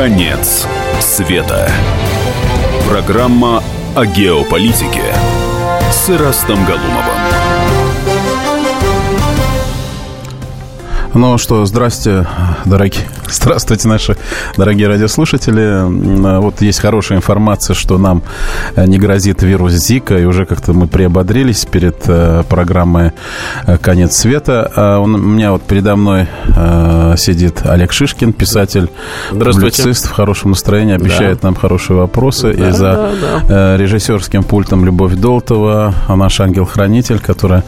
Конец света. Программа о геополитике с Ирастом Галумовым. Ну что, здрасте, дорогие, здравствуйте, наши дорогие радиослушатели. Вот есть хорошая информация, что нам не грозит вирус Зика, и уже как-то мы приободрились перед э, программой э, «Конец света». А у меня вот передо мной э, сидит Олег Шишкин, писатель, публицист в хорошем настроении, обещает да. нам хорошие вопросы. Да, и за да, да. режиссерским пультом Любовь Долтова, а наш ангел-хранитель, которая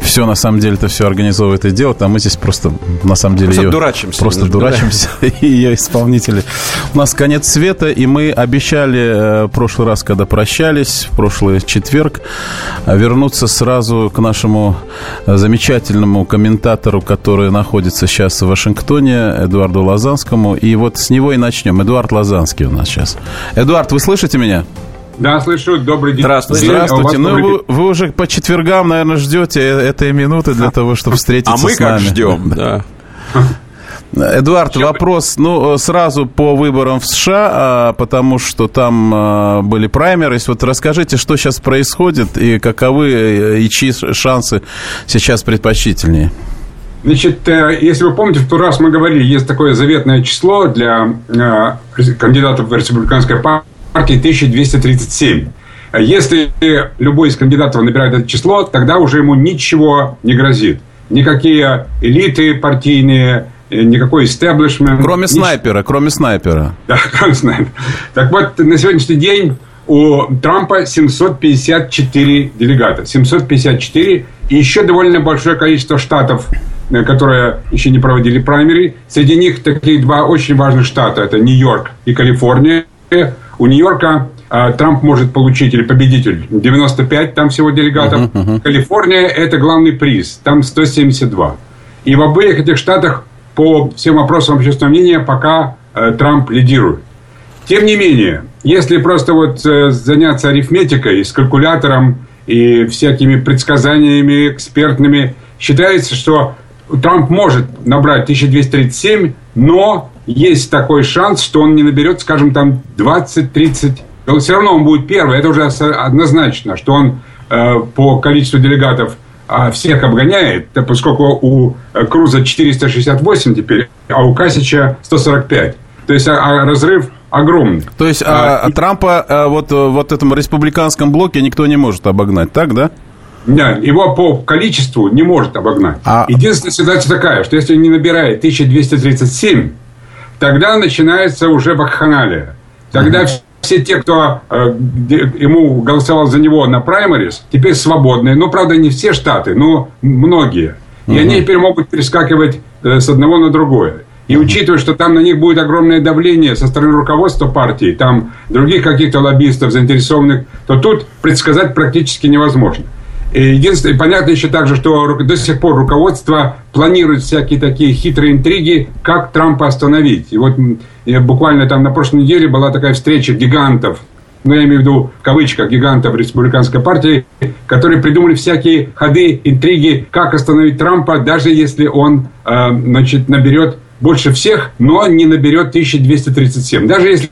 все на самом деле это все организовывает и делает, а мы здесь просто на самом деле... Просто ее, дурачимся. Просто дурачимся. И ее исполнители. У нас конец света, и мы обещали в прошлый раз, когда прощались, в прошлый четверг, вернуться сразу к нашему замечательному комментатору, который находится сейчас в Вашингтоне, Эдуарду Лазанскому. И вот с него и начнем. Эдуард Лазанский у нас сейчас. Эдуард, вы слышите меня? Да, слышу. Добрый день. Здравствуйте. Здравствуйте. Ну, вы, вы уже по четвергам, наверное, ждете этой минуты для того, чтобы встретиться с нами. А мы как ждем, да. Эдуард, вопрос, ну, сразу по выборам в США, а, потому что там а, были праймерис. Вот расскажите, что сейчас происходит и каковы э, и чьи шансы сейчас предпочтительнее? Значит, э, если вы помните, в тот раз мы говорили, есть такое заветное число для э, кандидатов в республиканской партии 1237. Если любой из кандидатов набирает это число, тогда уже ему ничего не грозит. Никакие элиты партийные, никакой истеблишмент. Кроме нич... снайпера, кроме снайпера. Да, кроме снайпера. Так вот, на сегодняшний день у Трампа 754 делегата. 754. И еще довольно большое количество штатов, э, которые еще не проводили праймери. Среди них такие два очень важных штата. Это Нью-Йорк и Калифорния. У Нью-Йорка э, Трамп может получить, или победитель, 95 там всего делегатов. Uh-huh, uh-huh. Калифорния – это главный приз, там 172. И в обоих этих штатах по всем опросам общественного мнения пока э, Трамп лидирует. Тем не менее, если просто вот э, заняться арифметикой с калькулятором и всякими предсказаниями экспертными, считается, что Трамп может набрать 1237, но есть такой шанс, что он не наберет, скажем, там 20-30. Но все равно он будет первый, это уже однозначно, что он э, по количеству делегатов э, всех обгоняет, поскольку у э, Круза 468 теперь, а у Касича 145. То есть а, а разрыв огромный. То есть а, а, Трампа а, вот, вот этом республиканском блоке никто не может обогнать, так, да? Да, его по количеству не может обогнать. А... Единственная ситуация такая, что если не набирает 1237, тогда начинается уже вакханалия. Тогда угу. Все те, кто э, ему голосовал за него на праймарис, теперь свободные. Ну, правда, не все штаты, но многие. И угу. они теперь могут перескакивать э, с одного на другое. И учитывая, что там на них будет огромное давление со стороны руководства партии, там других каких-то лоббистов, заинтересованных, то тут предсказать практически невозможно. Единственное, понятно еще также, что до сих пор руководство планирует всякие такие хитрые интриги, как Трампа остановить. И вот буквально там на прошлой неделе была такая встреча гигантов, ну, я имею в виду в кавычках гигантов республиканской партии, которые придумали всякие ходы, интриги, как остановить Трампа, даже если он, э, значит, наберет больше всех, но не наберет 1237. Даже если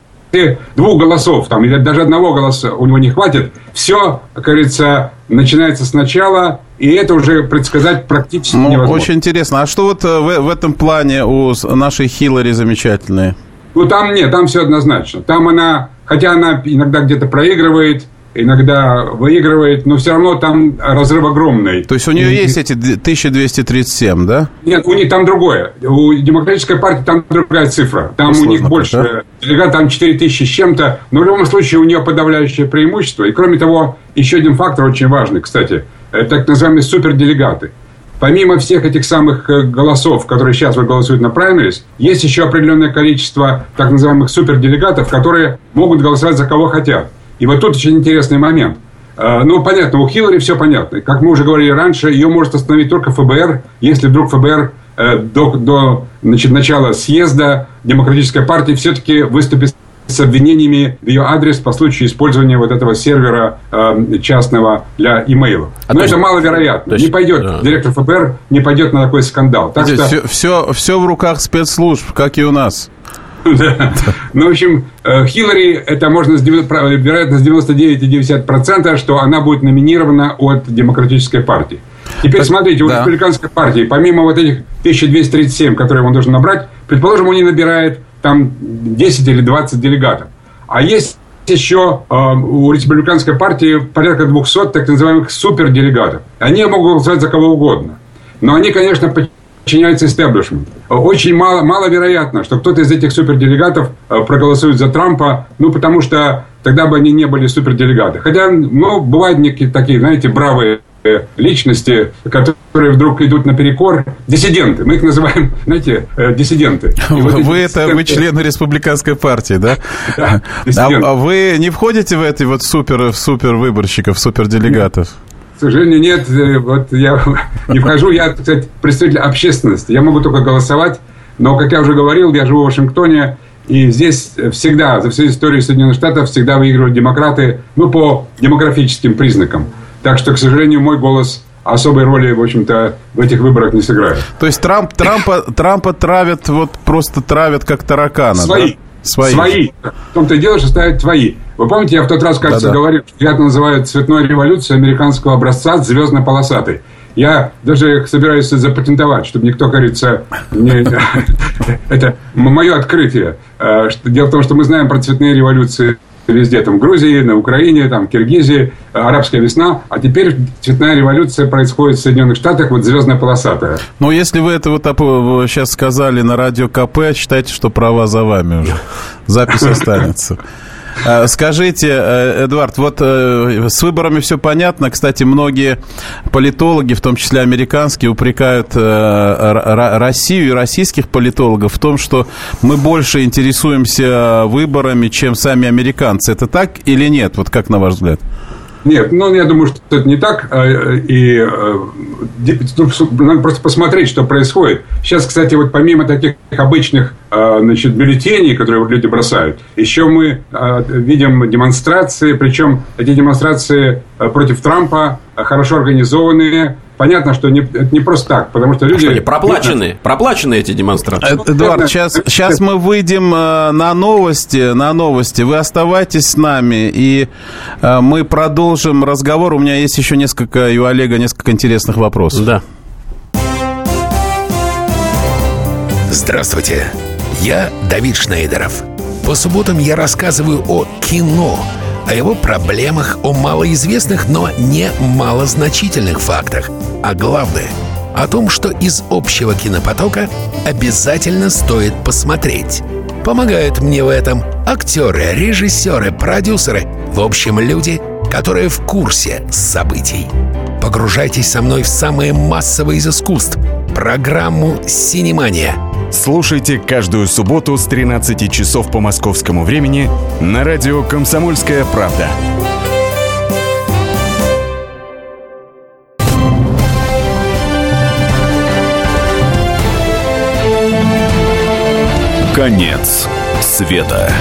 двух голосов, там, или даже одного голоса у него не хватит, все, как говорится, начинается сначала, и это уже предсказать практически ну, невозможно. Очень интересно. А что вот э, в, в этом плане у нашей Хиллари замечательной? Ну, там нет, там все однозначно. Там она, хотя она иногда где-то проигрывает, иногда выигрывает, но все равно там разрыв огромный. То есть у нее и... есть эти 1237, да? Нет, у них там другое. У демократической партии там другая цифра. Там ну, у них больше да? там 4000 с чем-то. Но в любом случае у нее подавляющее преимущество. И кроме того, еще один фактор очень важный, кстати, это так называемые суперделегаты. Помимо всех этих самых э, голосов, которые сейчас голосуют на праймерис, есть еще определенное количество так называемых суперделегатов, которые могут голосовать за кого хотят. И вот тут очень интересный момент. А, ну, понятно, у Хиллари все понятно. Как мы уже говорили раньше, ее может остановить только ФБР, если вдруг ФБР э, до, до значит, начала съезда Демократической партии все-таки выступит с обвинениями в ее адрес по случаю использования вот этого сервера э, частного для имейлов. А Но это есть, маловероятно. Есть, не пойдет да. директор ФБР, не пойдет на такой скандал. Так что... все, все, все в руках спецслужб, как и у нас. Ну, в общем, э, Хиллари, это можно, вероятность 99,9%, что она будет номинирована от Демократической партии. Теперь смотрите, у да. республиканской партии, помимо вот этих 1237, которые он должен набрать, предположим, он не набирает там 10 или 20 делегатов. А есть еще э, у республиканской партии порядка 200 так называемых суперделегатов. Они могут голосовать за кого угодно. Но они, конечно, подчиняются истеблишменту. Очень мало, маловероятно, что кто-то из этих суперделегатов э, проголосует за Трампа, ну, потому что тогда бы они не были суперделегаты. Хотя, ну, бывают некие такие, знаете, бравые личности, которые вдруг идут наперекор, диссиденты. Мы их называем, знаете, э, диссиденты. Вот вы это, вы члены республиканской партии, да? да а, а вы не входите в эти вот супер, супер выборщиков, супер делегатов? К сожалению, нет. Э, вот я не вхожу. Я, кстати, представитель общественности. Я могу только голосовать. Но, как я уже говорил, я живу в Вашингтоне. И здесь всегда, за всю историю Соединенных Штатов, всегда выигрывали демократы, ну, по демографическим признакам. Так что, к сожалению, мой голос особой роли, в общем-то, в этих выборах не сыграет. То есть Трамп, Трампа, Трампа травят, вот просто травят как таракана, Свои. Да? Свои. Свои. В том-то и дело, что ставят твои. Вы помните, я в тот раз, кажется, Да-да. говорил, что я это называю цветной революцией американского образца звездно-полосатой. Я даже собираюсь запатентовать, чтобы никто, кажется, не... Это мое открытие. Э, дело в том, что мы знаем про цветные революции везде, там, Грузии, на Украине, там, Киргизии, арабская весна, а теперь цветная революция происходит в Соединенных Штатах, вот звездная полосатая. Но если вы это вот сейчас сказали на радио КП, считайте, что права за вами уже. Запись останется. А, скажите, э, Эдуард, вот э, с выборами все понятно. Кстати, многие политологи, в том числе американские, упрекают э, Россию и российских политологов в том, что мы больше интересуемся выборами, чем сами американцы. Это так или нет? Вот как на ваш взгляд? Нет, ну, я думаю, что это не так. А, и э, надо просто посмотреть, что происходит. Сейчас, кстати, вот помимо таких обычных а, значит, бюллетеней, которые люди бросают, еще мы а, видим демонстрации, причем эти демонстрации против Трампа хорошо организованные, понятно, что не, это не просто так, потому что люди... А что, они проплачены? Проплачены эти демонстрации? Э, Эдуард, сейчас, сейчас мы выйдем э, на новости, на новости. Вы оставайтесь с нами, и э, мы продолжим разговор. У меня есть еще несколько, и у Олега несколько интересных вопросов. Да. Здравствуйте, я Давид Шнейдеров. По субботам я рассказываю о кино – о его проблемах, о малоизвестных, но не малозначительных фактах. А главное – о том, что из общего кинопотока обязательно стоит посмотреть. Помогают мне в этом актеры, режиссеры, продюсеры, в общем, люди, которые в курсе событий. Погружайтесь со мной в самое массовое из искусств – программу «Синемания» – Слушайте каждую субботу с 13 часов по московскому времени на радио «Комсомольская правда». Конец света.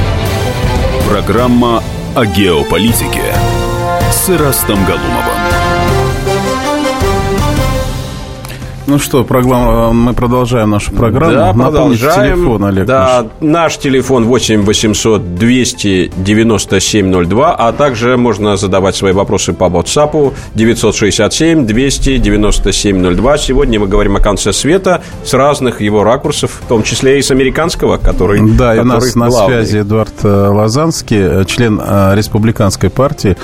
Программа о геополитике с Ирастом Галумовым. Ну что, программа, мы продолжаем нашу программу. Да, Напомните продолжаем. телефон, Олег. Да, наш. наш телефон 8 800 297 02, а также можно задавать свои вопросы по WhatsApp 967 297 02. Сегодня мы говорим о конце света с разных его ракурсов, в том числе и с американского, который Да, и у нас главный. на связи Эдуард э, Лазанский, э, член э, республиканской партии,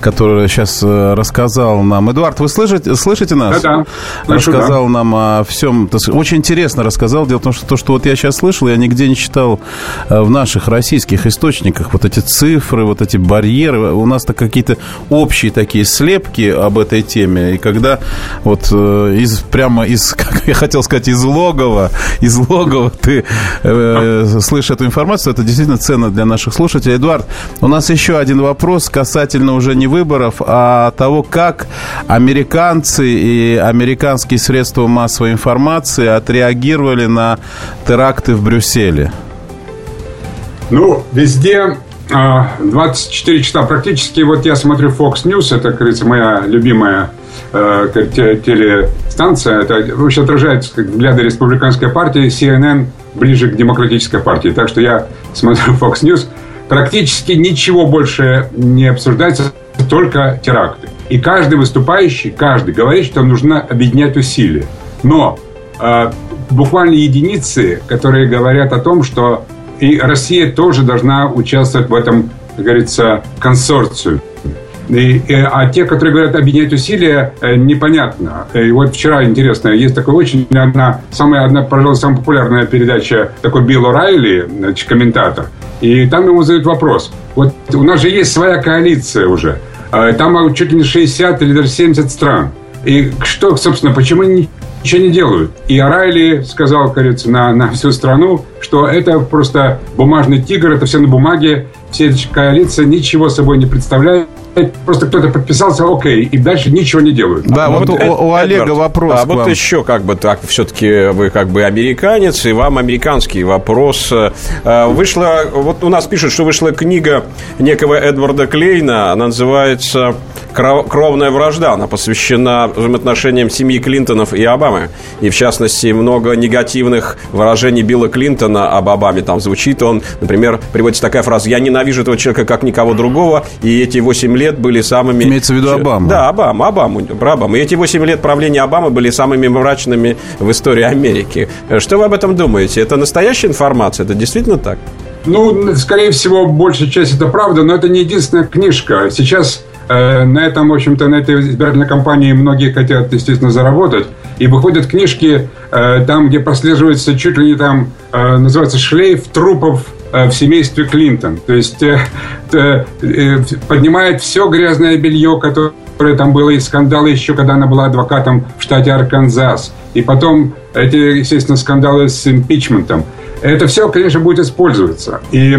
который сейчас рассказал нам. Эдуард, вы слышите, слышите нас? Да, да. Рассказал рассказал нам о всем. Очень интересно рассказал. Дело в том, что то, что вот я сейчас слышал, я нигде не читал э, в наших российских источниках. Вот эти цифры, вот эти барьеры. У нас-то какие-то общие такие слепки об этой теме. И когда вот э, из, прямо из, как я хотел сказать, из логова, из логова ты э, слышишь эту информацию, это действительно ценно для наших слушателей. Эдуард, у нас еще один вопрос касательно уже не выборов, а того, как американцы и американские средства средства массовой информации отреагировали на теракты в Брюсселе? Ну, везде 24 а, часа практически. Вот я смотрю Fox News, это, говорится, моя любимая э, телестанция. Это вообще отражает взгляды республиканской партии. CNN ближе к демократической партии. Так что я смотрю Fox News. Практически ничего больше не обсуждается, только теракты. И каждый выступающий, каждый говорит, что нужно объединять усилия. Но э, буквально единицы, которые говорят о том, что и Россия тоже должна участвовать в этом, как говорится, консорциуме. И, и, а те, которые говорят объединять усилия, э, непонятно. И вот вчера, интересно, есть такой очень одна, самая, одна, пожалуй, самая популярная передача, такой Билл О'Райли, значит, комментатор. И там ему задают вопрос. Вот у нас же есть своя коалиция уже. А там чуть ли не 60 или даже 70 стран. И что, собственно, почему они ничего не делают? И Орайли сказал, кажется, на, на всю страну, что это просто бумажный тигр, это все на бумаге, все эти коалиция ничего собой не представляет просто кто-то подписался, окей, и дальше ничего не делают. Да, а вот, вот у, у Олега Эдвард, вопрос. А вот еще как бы так, все-таки вы как бы американец, и вам американский вопрос. Э, вышла, вот у нас пишут, что вышла книга некого Эдварда Клейна, она называется «Кровная вражда». Она посвящена взаимоотношениям семьи Клинтонов и Обамы. И, в частности, много негативных выражений Билла Клинтона об Обаме. Там звучит он, например, приводится такая фраза «Я ненавижу этого человека, как никого другого, и эти 8 лет были самыми... Имеется в виду Обама. Да, Обама, Обама, про Обаму. И эти 8 лет правления Обамы были самыми мрачными в истории Америки. Что вы об этом думаете? Это настоящая информация? Это действительно так? Ну, скорее всего, большая часть это правда, но это не единственная книжка. Сейчас на этом, в общем-то, на этой избирательной кампании многие хотят, естественно, заработать. И выходят книжки э, там, где прослеживается чуть ли не там, э, называется «Шлейф трупов Э, в семействе Клинтон. То есть э, э, поднимает все грязное белье, которое там было, и скандалы еще, когда она была адвокатом в штате Арканзас. И потом эти, естественно, скандалы с импичментом. Это все, конечно, будет использоваться. И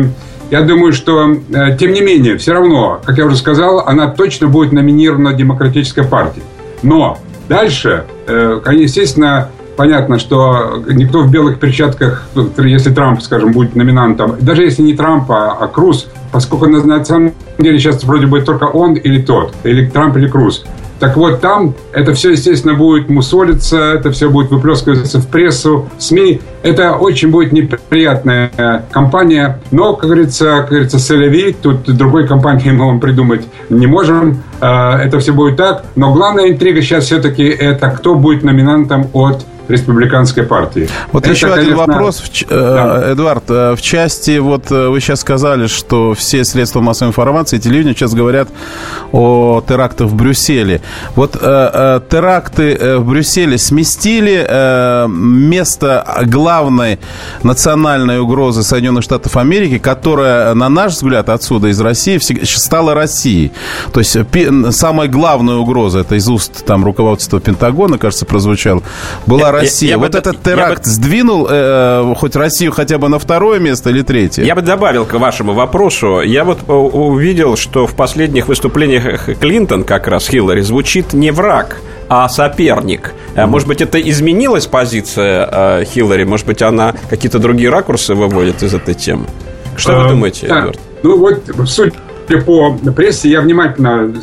я думаю, что, тем не менее, все равно, как я уже сказал, она точно будет номинирована Демократической партией. Но дальше, естественно, понятно, что никто в белых перчатках, если Трамп, скажем, будет номинантом, даже если не Трамп, а, а Круз, поскольку на, самом деле сейчас вроде бы только он или тот, или Трамп или Круз. Так вот, там это все, естественно, будет мусолиться, это все будет выплескиваться в прессу, в СМИ. Это очень будет неприятная компания. Но, как говорится, как говорится, Селеви, тут другой компании мы вам придумать не можем. Э, это все будет так. Но главная интрига сейчас все-таки это кто будет номинантом от республиканской партии. Вот Это, еще конечно... один вопрос, э, да. Эдуард. Э, в части, вот э, вы сейчас сказали, что все средства массовой информации, телевидение сейчас говорят о терактах в Брюсселе. Вот э, теракты в Брюсселе сместили э, место главной национальной угрозы Соединенных Штатов Америки, которая, на наш взгляд, отсюда, из России, стала Россией. То есть самая главная угроза, это из уст там руководства Пентагона, кажется, прозвучало, была Россия. Я, я вот бы, этот теракт бы... сдвинул э, хоть Россию хотя бы на второе место или третье? Я бы добавил к вашему вопросу. Я вот увидел, что в последних выступлениях Клинтон, как раз Хиллари, звучит не враг, а соперник. Mm-hmm. Может быть, это изменилась позиция э, Хиллари? Может быть, она какие-то другие ракурсы выводит из этой темы? Что вы думаете, Эдвард? Ну, вот суть по прессе я внимательно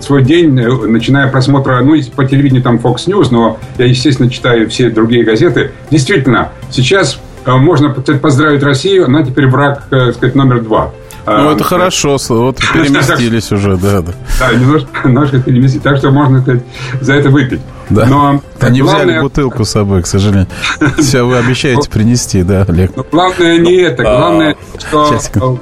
свой день, э, начиная просмотра, ну, по телевидению там Fox News, но я, естественно, читаю все другие газеты. Действительно, сейчас э, можно поздравить Россию, она теперь враг, так э, сказать, номер два. Ну, это хорошо, вот переместились уже, да, да. Да, немножко, немножко переместились, так что можно сказать, за это выпить. Да. Но Они главное... взяли бутылку с собой, к сожалению. Все, вы обещаете принести, да, Олег? Главное не это, главное, что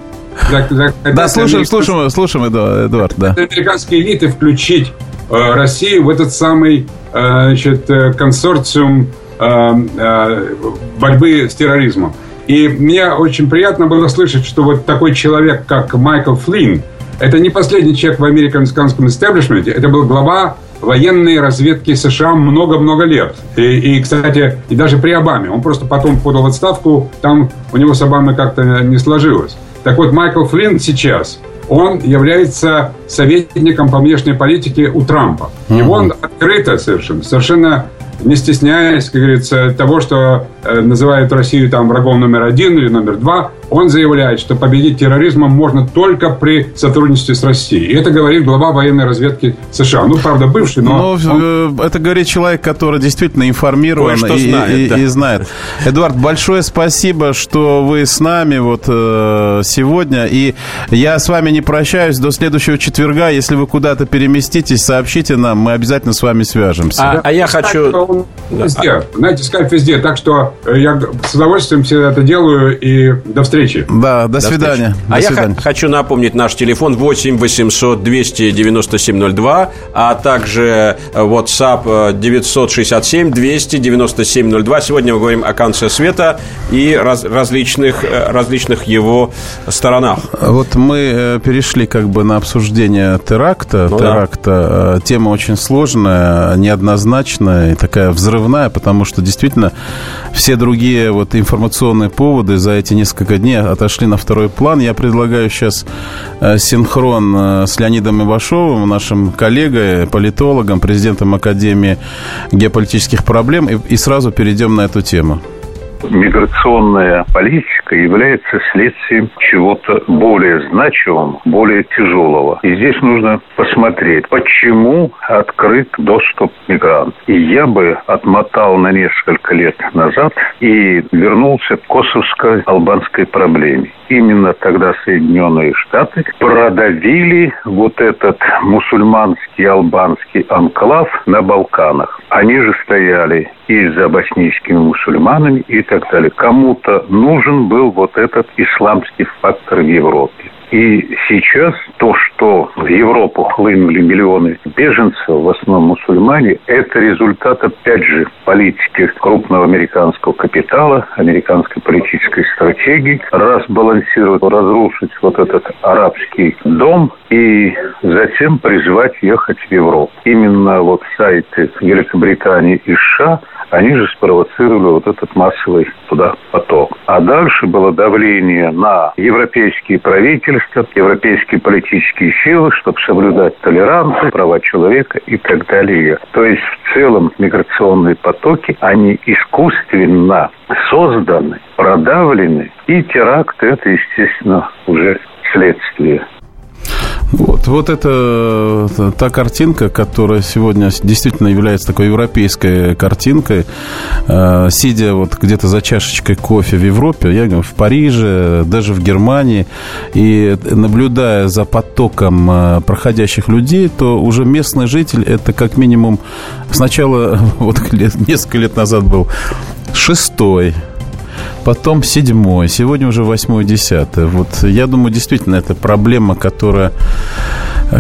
да, слушаем, слушаем, слушаем, Эдуард, да. Американские элиты включить э, Россию в этот самый э, значит, э, консорциум борьбы с терроризмом. И мне очень приятно было слышать, что вот такой человек, как Майкл Флинн, это не последний человек в американском истеблишменте, это был глава военной разведки США много-много лет. И, и, кстати, и даже при Обаме. Он просто потом подал отставку, там у него с Обамой как-то не сложилось. Так вот, Майкл Флинн сейчас, он является советником по внешней политике у Трампа. И он открыто совершенно, совершенно не стесняясь, как говорится, того, что э, называют Россию там врагом номер один или номер два, он заявляет, что победить терроризмом можно только при сотрудничестве с Россией. И это говорит глава военной разведки США. Ну, правда, бывший, но... но он... Э, это говорит человек, который действительно информирован и, знает, и, да. и знает. Эдуард, большое спасибо, что вы с нами вот э, сегодня. И я с вами не прощаюсь до следующего четверга. Если вы куда-то переместитесь, сообщите нам, мы обязательно с вами свяжемся. А, а я хочу... Везде. Знаете, скайп везде. Так что э, я с удовольствием все это делаю. И до встречи. Да, до, до свидания. Встречи. До а свидания. я хочу напомнить наш телефон 8 800 297 02, а также э, WhatsApp 967 297 02. Сегодня мы говорим о конце света и раз, различных, э, различных его сторонах. Вот мы перешли как бы на обсуждение теракта. Ну, теракта. Да. Тема очень сложная, неоднозначная и такая взрывная, потому что действительно все другие вот информационные поводы за эти несколько дней отошли на второй план. Я предлагаю сейчас э, синхрон э, с Леонидом Ивашовым, нашим коллегой, политологом, президентом Академии геополитических проблем, и, и сразу перейдем на эту тему миграционная политика является следствием чего-то более значимого, более тяжелого. И здесь нужно посмотреть, почему открыт доступ мигрантов. И я бы отмотал на несколько лет назад и вернулся к косовско-албанской проблеме. Именно тогда Соединенные Штаты продавили вот этот мусульманский албанский анклав на Балканах. Они же стояли и за боснийскими мусульманами и так далее. Кому-то нужен был вот этот исламский фактор в Европе. И сейчас то, что в Европу хлынули миллионы беженцев, в основном мусульмане, это результат, опять же, политики крупного американского капитала, американской политической стратегии, разбалансировать, разрушить вот этот арабский дом и затем призвать ехать в Европу. Именно вот сайты Великобритании и США они же спровоцировали вот этот массовый туда поток. А дальше было давление на европейские правительства, европейские политические силы, чтобы соблюдать толерантность, права человека и так далее. То есть в целом миграционные потоки, они искусственно созданы, продавлены, и теракт это, естественно, уже следствие. Вот, вот это та картинка, которая сегодня действительно является такой европейской картинкой. Э, сидя вот где-то за чашечкой кофе в Европе, я говорю, в Париже, даже в Германии, и наблюдая за потоком э, проходящих людей, то уже местный житель это как минимум сначала, вот несколько лет назад был шестой, потом седьмой, сегодня уже восьмой, десятый. Вот я думаю, действительно, это проблема, которая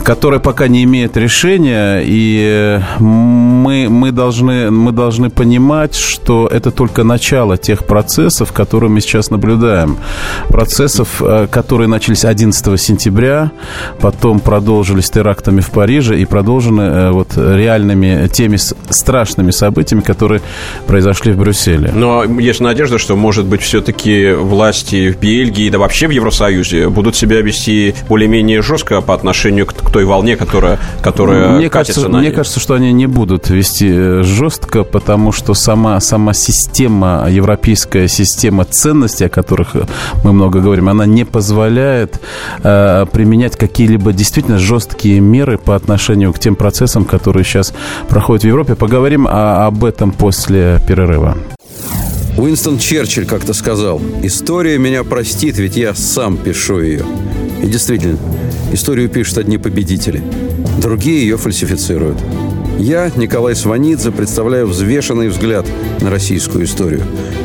которая пока не имеет решения, и мы, мы, должны, мы должны понимать, что это только начало тех процессов, которые мы сейчас наблюдаем. Процессов, э, которые начались 11 сентября, потом продолжились терактами в Париже и продолжены э, вот реальными теми страшными событиями, которые произошли в Брюсселе. Но есть надежда, что, может быть, все-таки власти в Бельгии, да вообще в Евросоюзе будут себя вести более-менее жестко по отношению к к той волне, которая, которая мне кажется, на Мне кажется, что они не будут вести э, жестко, потому что сама, сама система, европейская система ценностей, о которых мы много говорим, она не позволяет э, применять какие-либо действительно жесткие меры по отношению к тем процессам, которые сейчас проходят в Европе. Поговорим о, об этом после перерыва. Уинстон Черчилль как-то сказал, «История меня простит, ведь я сам пишу ее». И действительно, историю пишут одни победители, другие ее фальсифицируют. Я, Николай Сванидзе, представляю взвешенный взгляд на российскую историю.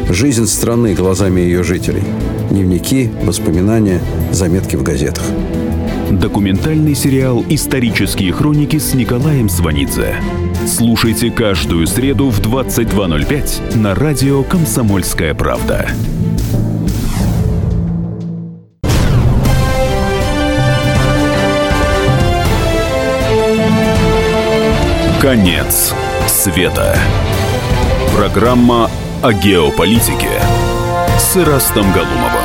Жизнь страны глазами ее жителей. Дневники, воспоминания, заметки в газетах. Документальный сериал «Исторические хроники» с Николаем Сванидзе. Слушайте каждую среду в 22.05 на радио «Комсомольская правда». Конец света. Программа о геополитике с Ирастом Галумовым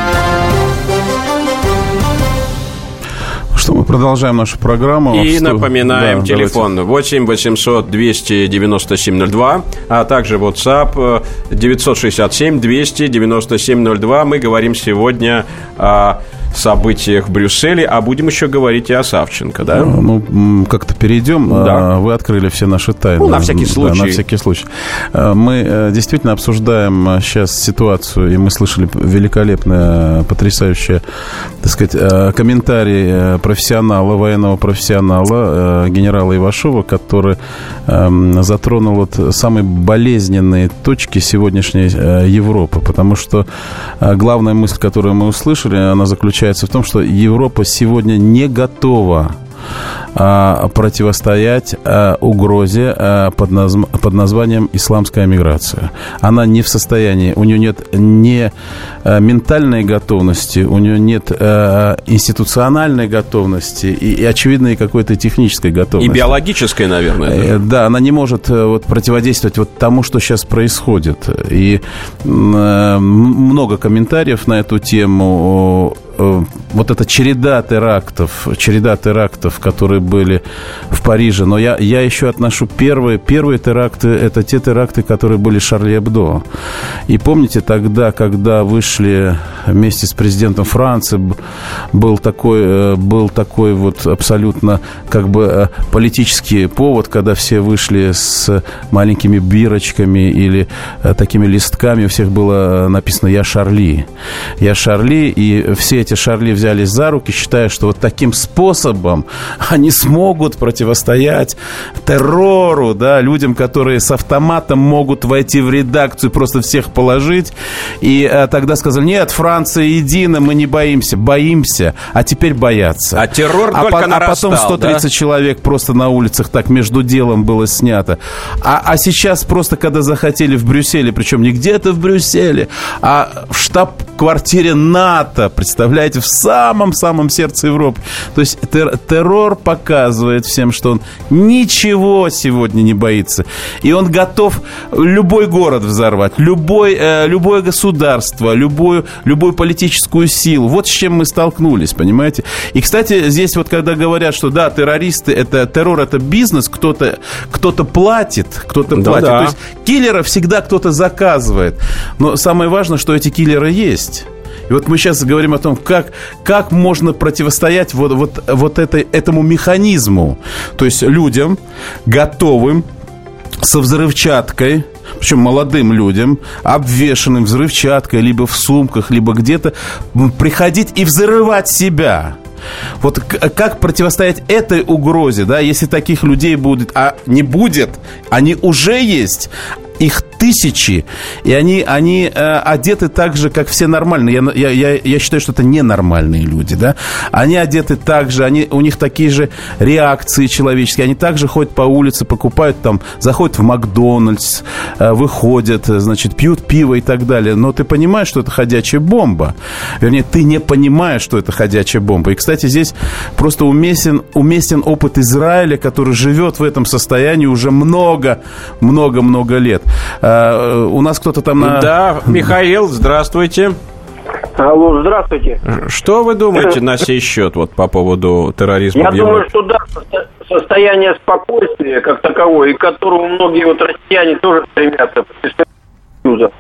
Что мы продолжаем нашу программу. И что... напоминаем, да, телефон давайте. 8 800 297 02, а также WhatsApp 967 297 02. Мы говорим сегодня о событиях в Брюсселе, а будем еще говорить и о Савченко, да? Ну, как-то перейдем. Да. А, вы открыли все наши тайны. Ну, на всякий случай. Да, на всякий случай. А, мы э, действительно обсуждаем сейчас ситуацию, и мы слышали великолепное, потрясающее, так сказать, э, комментарий э, профессионала, военного профессионала, генерала Ивашова, который эм, затронул вот самые болезненные точки сегодняшней Европы, потому что главная мысль, которую мы услышали, она заключается заключается в том, что Европа сегодня не готова а, противостоять а, угрозе а, под, назв... под названием исламская миграция. Она не в состоянии, у нее нет ни ментальной готовности, у нее нет институциональной готовности и, и очевидно, и какой-то технической готовности. И биологической, наверное. Э, да, она не может э, вот, противодействовать вот тому, что сейчас происходит. И э, много комментариев на эту тему вот эта череда терактов, череда терактов, которые были в Париже. Но я, я еще отношу первые, первые теракты, это те теракты, которые были Шарли Эбдо. И помните тогда, когда вышли вместе с президентом Франции, был такой, э, был такой вот абсолютно как бы э, политический повод, когда все вышли с маленькими бирочками или такими листками, у всех было написано «Я Шарли». «Я Шарли», и все эти эти Шарли взялись за руки, считая, что вот таким способом они смогут противостоять террору, да, людям, которые с автоматом могут войти в редакцию, просто всех положить. И а, тогда сказали, нет, Франция едина, мы не боимся. Боимся, а теперь боятся. А террор а только по, нарастал, А потом 130 да? человек просто на улицах так между делом было снято. А, а сейчас просто, когда захотели в Брюсселе, причем не где-то в Брюсселе, а в штаб-квартире НАТО, представляете, представляете, в самом-самом сердце Европы. То есть тер террор показывает всем, что он ничего сегодня не боится. И он готов любой город взорвать, любой, э, любое государство, любую, любую политическую силу. Вот с чем мы столкнулись, понимаете? И, кстати, здесь вот когда говорят, что да, террористы, это террор, это бизнес, кто-то кто платит, кто-то да, платит. Да. То есть киллера всегда кто-то заказывает. Но самое важное, что эти киллеры есть. И вот мы сейчас говорим о том, как, как можно противостоять вот, вот, вот этой, этому механизму. То есть людям, готовым со взрывчаткой, причем молодым людям, обвешенным взрывчаткой, либо в сумках, либо где-то, приходить и взрывать себя. Вот как противостоять этой угрозе, да, если таких людей будет, а не будет, они уже есть, их тысячи, и они, они э, одеты так же, как все нормальные. Я, я, я считаю, что это ненормальные люди, да. Они одеты так же, они, у них такие же реакции человеческие. Они также ходят по улице, покупают там, заходят в Макдональдс, э, выходят, значит, пьют пиво и так далее. Но ты понимаешь, что это ходячая бомба. Вернее, ты не понимаешь, что это ходячая бомба. И, кстати, здесь просто уместен, уместен опыт Израиля, который живет в этом состоянии уже много, много-много лет. Э, у нас кто-то там на... Да, Михаил, здравствуйте. Алло, здравствуйте. Что вы думаете на сей счет вот по поводу терроризма Я думаю, что да, состояние спокойствия как таковое, и к которому многие вот россияне тоже стремятся, Союза.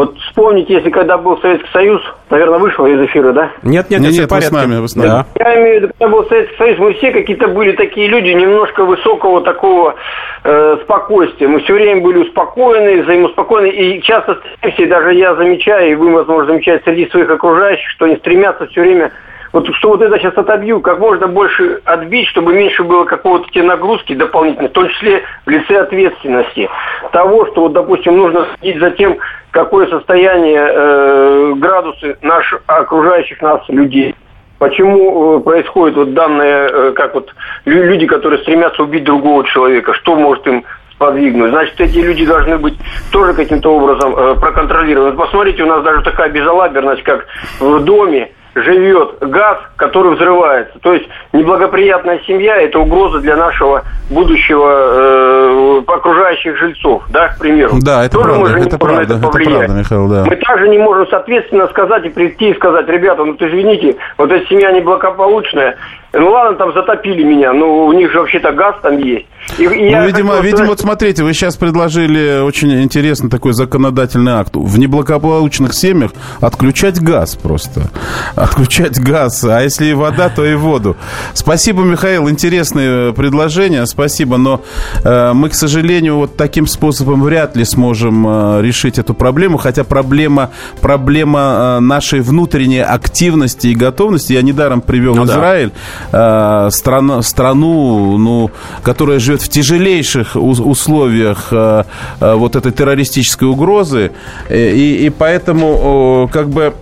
Вот вспомните, если когда был Советский Союз, наверное, вышел из эфира, да? Нет, нет, нет, нет вы с нами, вы с нами. Да. Я имею в виду, когда был Советский Союз, мы все какие-то были такие люди, немножко высокого такого э, спокойствия. Мы все время были успокоены, взаимоуспокоены, и часто и даже я замечаю, и вы, возможно, замечаете среди своих окружающих, что они стремятся все время вот что вот это сейчас отобью, как можно больше отбить, чтобы меньше было какого-то те нагрузки дополнительной, в том числе в лице ответственности. Того, что, вот, допустим, нужно следить за тем, какое состояние, э, градусы наших окружающих нас людей. Почему э, происходит вот данное, э, как вот люди, которые стремятся убить другого человека, что может им сподвигнуть. Значит, эти люди должны быть тоже каким-то образом э, проконтролированы. Посмотрите, у нас даже такая безалаберность, как в доме живет газ, который взрывается. То есть неблагоприятная семья – это угроза для нашего будущего э, окружающих жильцов, да, к примеру. Да, это Тоже правда, это правда, это, это правда, Михаил, да. Мы также не можем, соответственно, сказать и прийти и сказать, ребята, ну, извините, вот эта семья неблагополучная, Ну ладно, там затопили меня, но у них же вообще-то газ там есть. И, ну, я видимо, хотел... видимо, вот смотрите, вы сейчас предложили очень интересный такой законодательный акт. В неблагополучных семьях отключать газ просто. Отключать газ. А если и вода, то и воду. Спасибо, Михаил. Интересное предложение. Спасибо. Но э, мы, к сожалению, вот таким способом вряд ли сможем э, решить эту проблему. Хотя проблема, проблема э, нашей внутренней активности и готовности. Я недаром привел ну, Израиль. Да. Э, страна, страну, ну, которая живет в тяжелейших условиях э, э, вот этой террористической угрозы. Э, и, и поэтому как бы...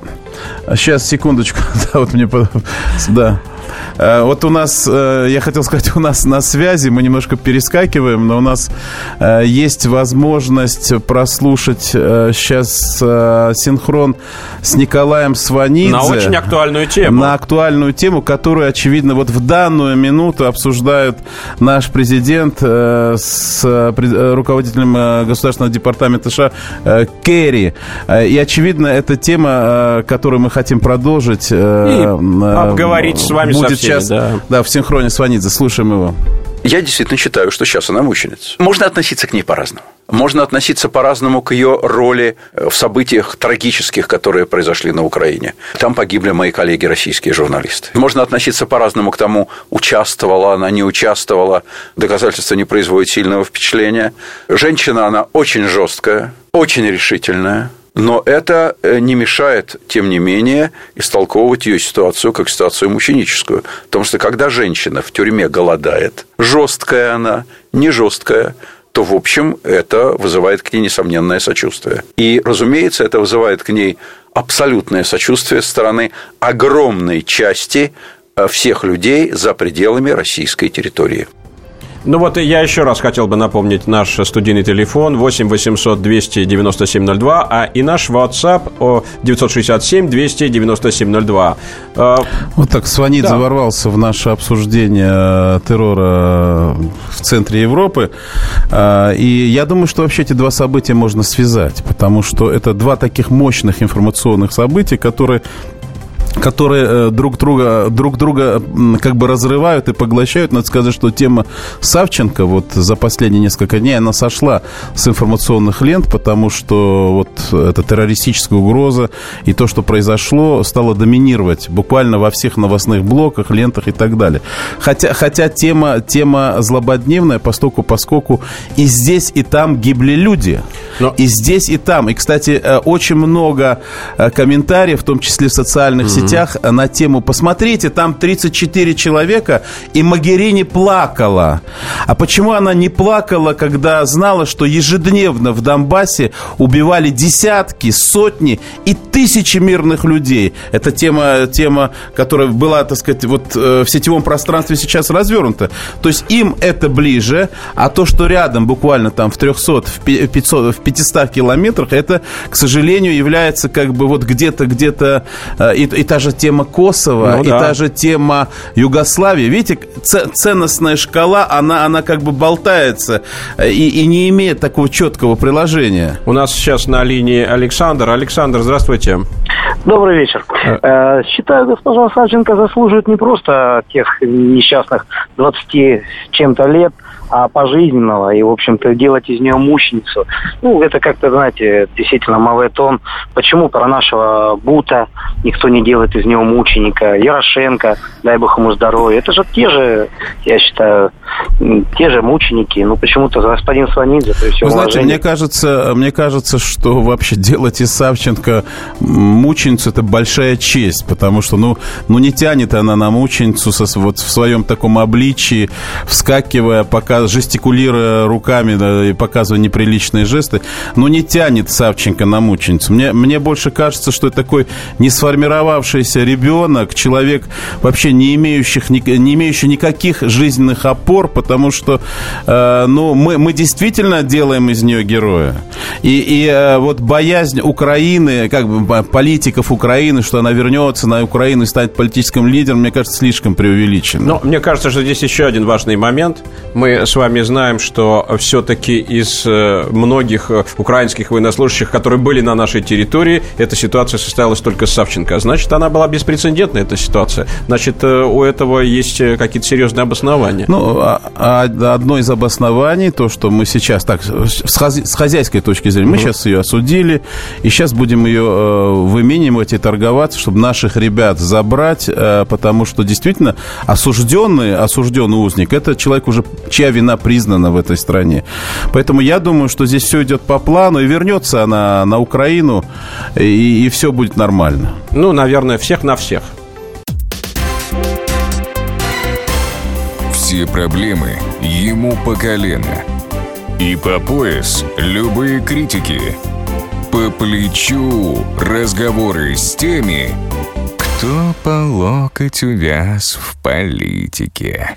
Сейчас, секундочку. да, вот мне... Да. Э, вот у нас, э, я хотел сказать, у нас на связи, мы немножко перескакиваем, но у нас э, есть возможность прослушать сейчас синхрон с Николаем Сванидзе. На очень актуальную тему. На актуальную тему, которую, очевидно, вот в данную минуту обсуждают наш президент с руководителем Государственного департамента США Керри. И, очевидно, это тема, которую мы хотим продолжить. И обговорить с вами будет сейчас да. Да, в синхроне с Ванидзе. Слушаем его. Я действительно считаю, что сейчас она мученица. Можно относиться к ней по-разному. Можно относиться по-разному к ее роли в событиях трагических, которые произошли на Украине. Там погибли мои коллеги, российские журналисты. Можно относиться по-разному к тому, участвовала она, не участвовала. Доказательства не производят сильного впечатления. Женщина, она очень жесткая, очень решительная, но это э, не мешает, тем не менее, истолковывать ее ситуацию как ситуацию мученическую. Потому что когда женщина в тюрьме голодает, жесткая она, не жесткая, то, в общем, это вызывает к ней несомненное сочувствие. И, разумеется, это вызывает к ней абсолютное сочувствие со стороны огромной части э, всех людей за пределами российской территории. Ну вот я еще раз хотел бы напомнить наш студийный телефон 8 800 297 02, а и наш WhatsApp 967 297 02. Вот так Сванид да. заворвался в наше обсуждение э, террора в центре Европы. Э, и я думаю, что вообще эти два события можно связать, потому что это два таких мощных информационных события, которые которые э, друг друга, друг друга как бы разрывают и поглощают. Надо сказать, что тема Савченко вот за последние несколько дней она сошла с информационных лент, потому что вот эта террористическая угроза и то, что произошло, стало доминировать буквально во всех новостных блоках, лентах и так далее. Хотя, хотя тема, тема злободневная, постоку поскольку и здесь, и там гибли люди. Но... И здесь, и там. И, кстати, э, очень много э, комментариев, в том числе в социальных mm-hmm сетях на тему «Посмотрите, там 34 человека, и Магерини плакала». А почему она не плакала, когда знала, что ежедневно в Донбассе убивали десятки, сотни и тысячи мирных людей? Это тема, тема которая была, так сказать, вот э, в сетевом пространстве сейчас развернута. То есть им это ближе, а то, что рядом, буквально там в 300, в 500, в 500 километрах, это, к сожалению, является как бы вот где-то, где-то э, и, и та же тема Косово, ну, и да. та же тема Югославии. Видите, ценностная шкала, она, она как бы болтается э, и, и не имеет такого четкого приложения. У нас сейчас на линии Александр. Александр, здравствуйте. Добрый вечер. А. Э, считаю, госпожа Савченко заслуживает не просто тех несчастных 20 чем-то лет, а пожизненного, и, в общем-то, делать из нее мученицу. Ну, это как-то, знаете, действительно мавитон. Почему про нашего Бута никто не делает из него мученика? Ярошенко, дай бог ему здоровья. Это же те же, я считаю, те же мученики. Ну, почему-то господин Сванидзе, при всем Вы знаете, мне кажется, мне кажется, что вообще делать из Савченко мученицу – это большая честь, потому что, ну, ну не тянет она на мученицу со, вот в своем таком обличии, вскакивая, пока жестикулируя руками да, и показывая неприличные жесты, но не тянет Савченко на мученицу. Мне, мне больше кажется, что это такой не сформировавшийся ребенок, человек вообще не, имеющих, не, не имеющий никаких жизненных опор, потому что э, ну, мы, мы действительно делаем из нее героя. И, и э, вот боязнь Украины, как бы политиков Украины, что она вернется на Украину и станет политическим лидером, мне кажется, слишком преувеличено. Но мне кажется, что здесь еще один важный момент. Мы с вами знаем, что все-таки из э, многих э, украинских военнослужащих, которые были на нашей территории, эта ситуация состоялась только с Савченко. Значит, она была беспрецедентная, эта ситуация. Значит, у этого есть какие-то серьезные обоснования. Ну, а, а одно из обоснований, то, что мы сейчас так, с хозяйской точки зрения, мы угу. сейчас ее осудили, и сейчас будем ее э, выменивать и торговаться, чтобы наших ребят забрать, э, потому что действительно осужденный, осужденный узник, это человек уже, чья вина признана в этой стране. Поэтому я думаю, что здесь все идет по плану, и вернется она на Украину, и, и все будет нормально. Ну, наверное, всех на всех. Все проблемы ему по колено. И по пояс любые критики. По плечу разговоры с теми, кто по локоть увяз в политике.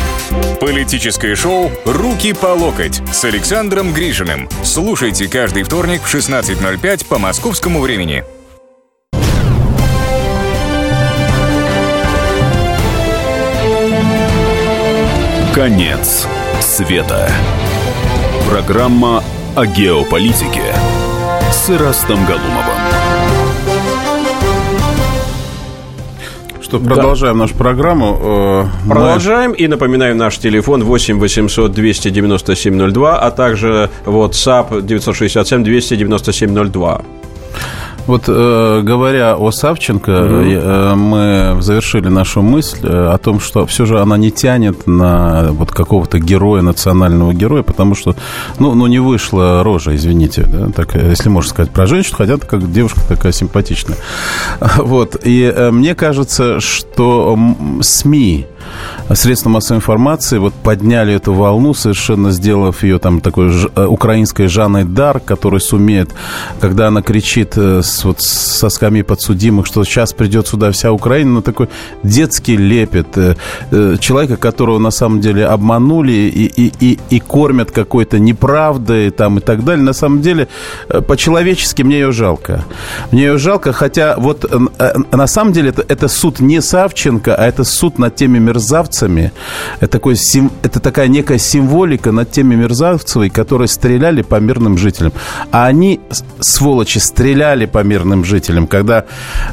Политическое шоу «Руки по локоть» с Александром Гришиным. Слушайте каждый вторник в 16.05 по московскому времени. Конец света. Программа о геополитике с Ирастом Галумовым. Что, продолжаем да. нашу программу. Э, продолжаем. Мы... И напоминаем наш телефон 8 800 297 02, а также WhatsApp 967 297 02. Вот э, говоря о Савченко, угу. э, мы завершили нашу мысль э, о том, что все же она не тянет на вот какого-то героя, национального героя, потому что, ну, ну не вышла рожа, извините, да, так, если можно сказать про женщину, хотя как девушка такая симпатичная. Вот, и э, мне кажется, что СМИ, средства массовой информации вот подняли эту волну, совершенно сделав ее там такой ж, э, украинской Жанной Дар, которая сумеет, когда она кричит э, с, вот, со скамьи подсудимых, что сейчас придет сюда вся Украина, ну такой детский лепет э, человека, которого на самом деле обманули и, и, и, и кормят какой-то неправдой там и так далее. На самом деле, по-человечески мне ее жалко. Мне ее жалко, хотя вот на самом деле это, это суд не Савченко, а это суд над теми мерзавцами. Это, такой, это такая некая символика над теми мерзавцами, которые стреляли по мирным жителям. А они, сволочи, стреляли по мирным жителям. Когда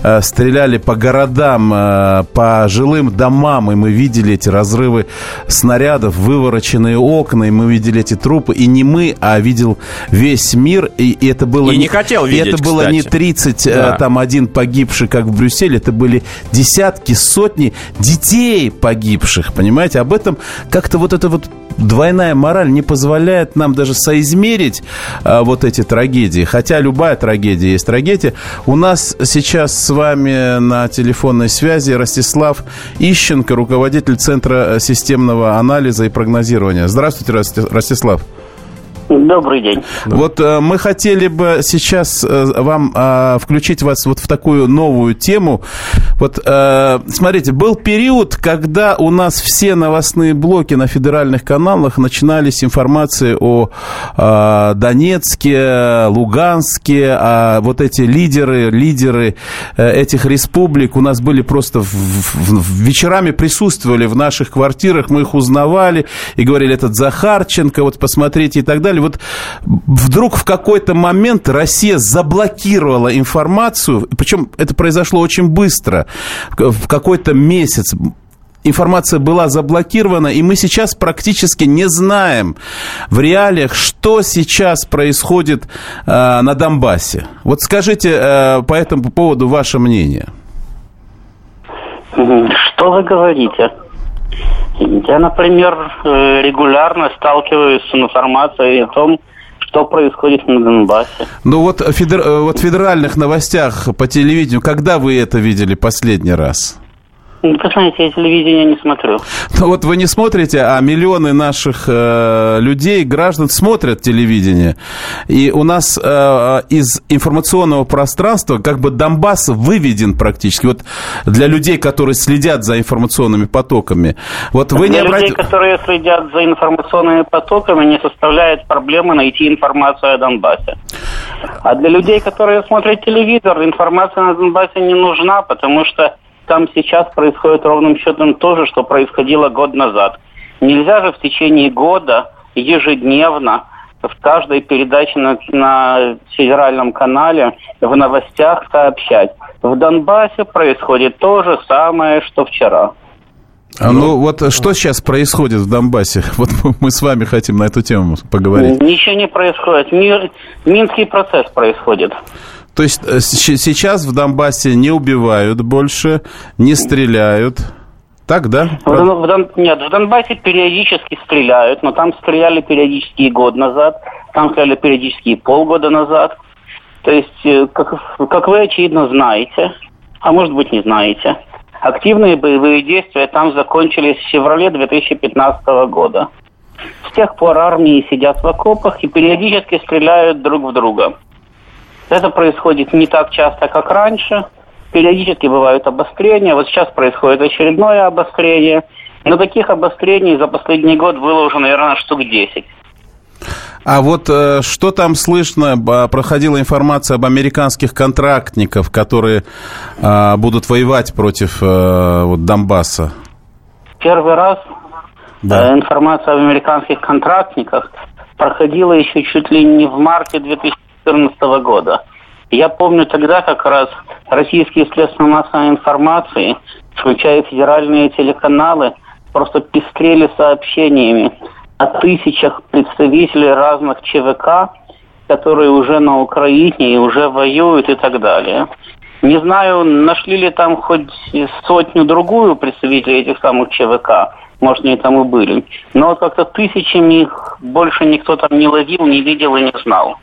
э, стреляли по городам, э, по жилым домам, и мы видели эти разрывы снарядов, вывороченные окна, и мы видели эти трупы. И не мы, а видел весь мир. И, и это было... И не, не хотел видеть, И это было кстати. не 30, э, да. там, один погибший, как в Брюсселе. Это были десятки, сотни детей погибших, понимаете? Об этом как-то вот это вот двойная мораль не позволяет нам даже соизмерить а, вот эти трагедии. Хотя любая трагедия есть трагедия. У нас сейчас с вами на телефонной связи Ростислав Ищенко, руководитель Центра системного анализа и прогнозирования. Здравствуйте, Ростислав. Добрый день. Вот э, мы хотели бы сейчас э, вам э, включить вас вот в такую новую тему. Вот э, смотрите, был период, когда у нас все новостные блоки на федеральных каналах начинались информации о э, Донецке, Луганске, а вот эти лидеры, лидеры э, этих республик у нас были просто в, в, в, вечерами присутствовали в наших квартирах, мы их узнавали и говорили, этот Захарченко, вот посмотрите и так далее. Вот вдруг в какой-то момент Россия заблокировала информацию, причем это произошло очень быстро, в какой-то месяц информация была заблокирована, и мы сейчас практически не знаем в реалиях, что сейчас происходит э, на Донбассе. Вот скажите э, по этому поводу ваше мнение. Что вы говорите? Я, например, э, регулярно сталкиваюсь с информацией о том, что происходит на Донбассе. Ну вот, федер... Э, вот в федеральных новостях по телевидению, когда вы это видели последний раз? Вы знаете, я телевидение не смотрю. Ну вот вы не смотрите, а миллионы наших э, людей, граждан смотрят телевидение. И у нас э, из информационного пространства как бы Донбасс выведен практически. Вот для людей, которые следят за информационными потоками. Вот вы для не обрати... людей, которые следят за информационными потоками, не составляет проблемы найти информацию о Донбассе. А для людей, которые смотрят телевизор, информация на Донбассе не нужна, потому что там сейчас происходит ровным счетом то же, что происходило год назад. Нельзя же в течение года ежедневно в каждой передаче на, на федеральном канале в новостях сообщать. В Донбассе происходит то же самое, что вчера. А ну вот что сейчас происходит в Донбассе? Вот мы с вами хотим на эту тему поговорить. Ничего не происходит. Мир, Минский процесс происходит. То есть э, сейчас в Донбассе не убивают больше, не стреляют. Так, да? В, в. Нет, в Донбассе периодически стреляют, но там стреляли периодически и год назад, там стреляли периодически и полгода назад. То есть, э, как, как вы очевидно знаете, а может быть не знаете, активные боевые действия там закончились в феврале 2015 года. С тех пор армии сидят в окопах и периодически стреляют друг в друга. Это происходит не так часто, как раньше. Периодически бывают обострения. Вот сейчас происходит очередное обострение. Но таких обострений за последний год было уже, наверное, штук 10. А вот э, что там слышно? Проходила информация об американских контрактников, которые э, будут воевать против э, вот, Донбасса. Первый раз да. э, информация об американских контрактниках проходила еще чуть ли не в марте 2000 2014 года. Я помню тогда как раз российские средства массовой информации, включая федеральные телеканалы, просто пестрели сообщениями о тысячах представителей разных ЧВК, которые уже на Украине и уже воюют и так далее. Не знаю, нашли ли там хоть сотню-другую представителей этих самых ЧВК. Может, они там и были. Но вот как-то тысячами их больше никто там не ловил, не видел и не знал.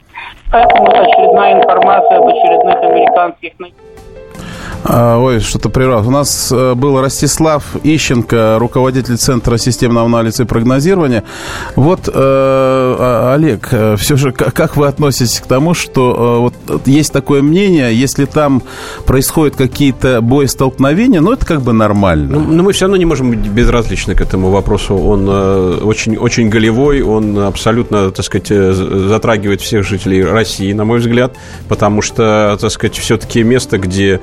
Поэтому очередная информация об очередных американских ой, что-то прервал. У нас э, был Ростислав Ищенко, руководитель Центра системного анализа и прогнозирования. Вот, э, а, Олег, э, все же, как вы относитесь к тому, что вот есть такое мнение, если там происходят какие-то боестолкновения, ну, это как бы нормально. Ну, но мы все равно не можем быть безразличны к этому вопросу. Он очень, очень голевой, он абсолютно, так сказать, затрагивает всех жителей России, на мой взгляд, потому что, так сказать, все-таки место, где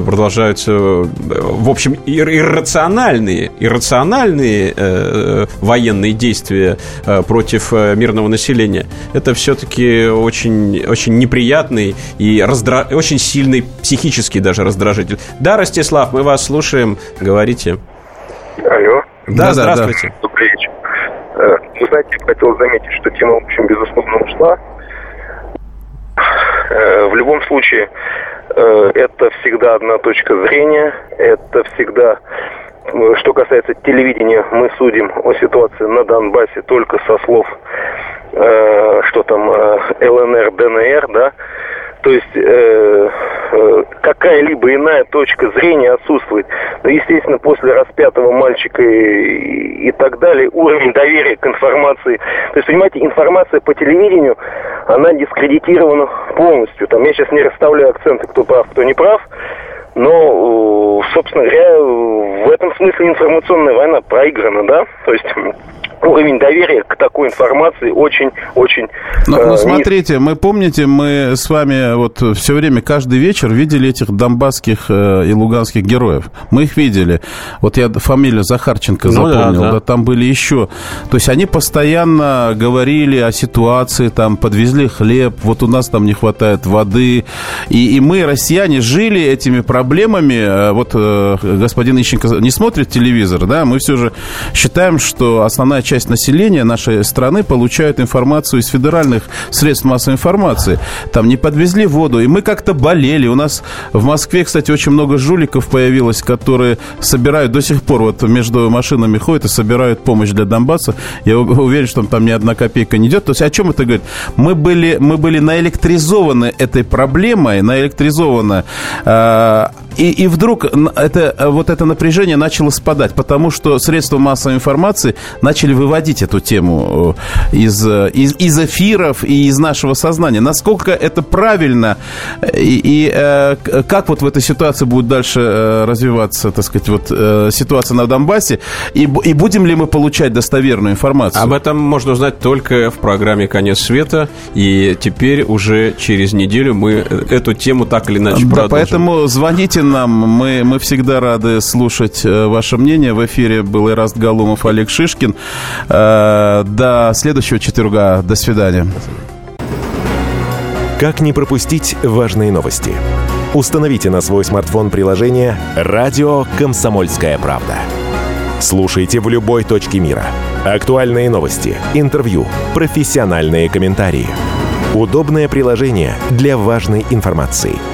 продолжаются, в общем, иррациональные, иррациональные э, военные действия э, против э, мирного населения. Это все-таки очень, очень неприятный и раздра... очень сильный психический даже раздражитель. Да, Ростислав, мы вас слушаем. Говорите. Алло. Да, да здравствуйте. Да. Добрый вечер. Э, вы знаете, я хотел заметить, что тема, в общем, безусловно, ушла. Э, в любом случае, Э, это всегда одна точка зрения, это всегда э, что касается телевидения, мы судим о ситуации на Донбассе только со слов, э, что там, э, ЛНР, ДНР, да, то есть э, э, какая-либо иная точка зрения отсутствует. Но, естественно, после распятого мальчика и, и так далее, уровень доверия к информации. То есть, понимаете, информация по телевидению, она дискредитирована полностью. Там я сейчас не расставляю акценты, кто прав, кто не прав. Но, собственно говоря, в этом смысле информационная война проиграна, да? То есть уровень доверия к такой информации очень-очень ну, э, ну, смотрите, мы помните, мы с вами вот все время, каждый вечер видели этих донбасских э, и луганских героев. Мы их видели. Вот я фамилию Захарченко ну, запомнил, да, да. да, там были еще. То есть они постоянно говорили о ситуации, там подвезли хлеб, вот у нас там не хватает воды. И, и мы, россияне, жили этими проблемами. Э, вот э, господин Ищенко не смотрит телевизор, да, мы все же считаем, что основная часть часть населения нашей страны получает информацию из федеральных средств массовой информации. Там не подвезли воду, и мы как-то болели. У нас в Москве, кстати, очень много жуликов появилось, которые собирают до сих пор вот между машинами ходят и собирают помощь для Донбасса. Я уверен, что там ни одна копейка не идет. То есть о чем это говорит? Мы были, мы были наэлектризованы этой проблемой, наэлектризованы э, и, и вдруг это, вот это напряжение начало спадать, потому что средства массовой информации начали выводить эту тему э, из, из, из эфиров и из нашего сознания. Насколько это правильно и, и э, как вот в этой ситуации будет дальше э, развиваться, так сказать, вот ситуация на Донбассе, и, и будем ли мы получать достоверную информацию? Об этом можно узнать только в программе «Конец света», и теперь уже через неделю мы эту тему так или иначе да, продолжим. Поэтому звоните нам. Мы, мы всегда рады слушать э, ваше мнение. В эфире был Ираст Галумов, Олег Шишкин. Э, до следующего четверга. До свидания. Как не пропустить важные новости? Установите на свой смартфон приложение «Радио Комсомольская правда». Слушайте в любой точке мира. Актуальные новости, интервью, профессиональные комментарии. Удобное приложение для важной информации –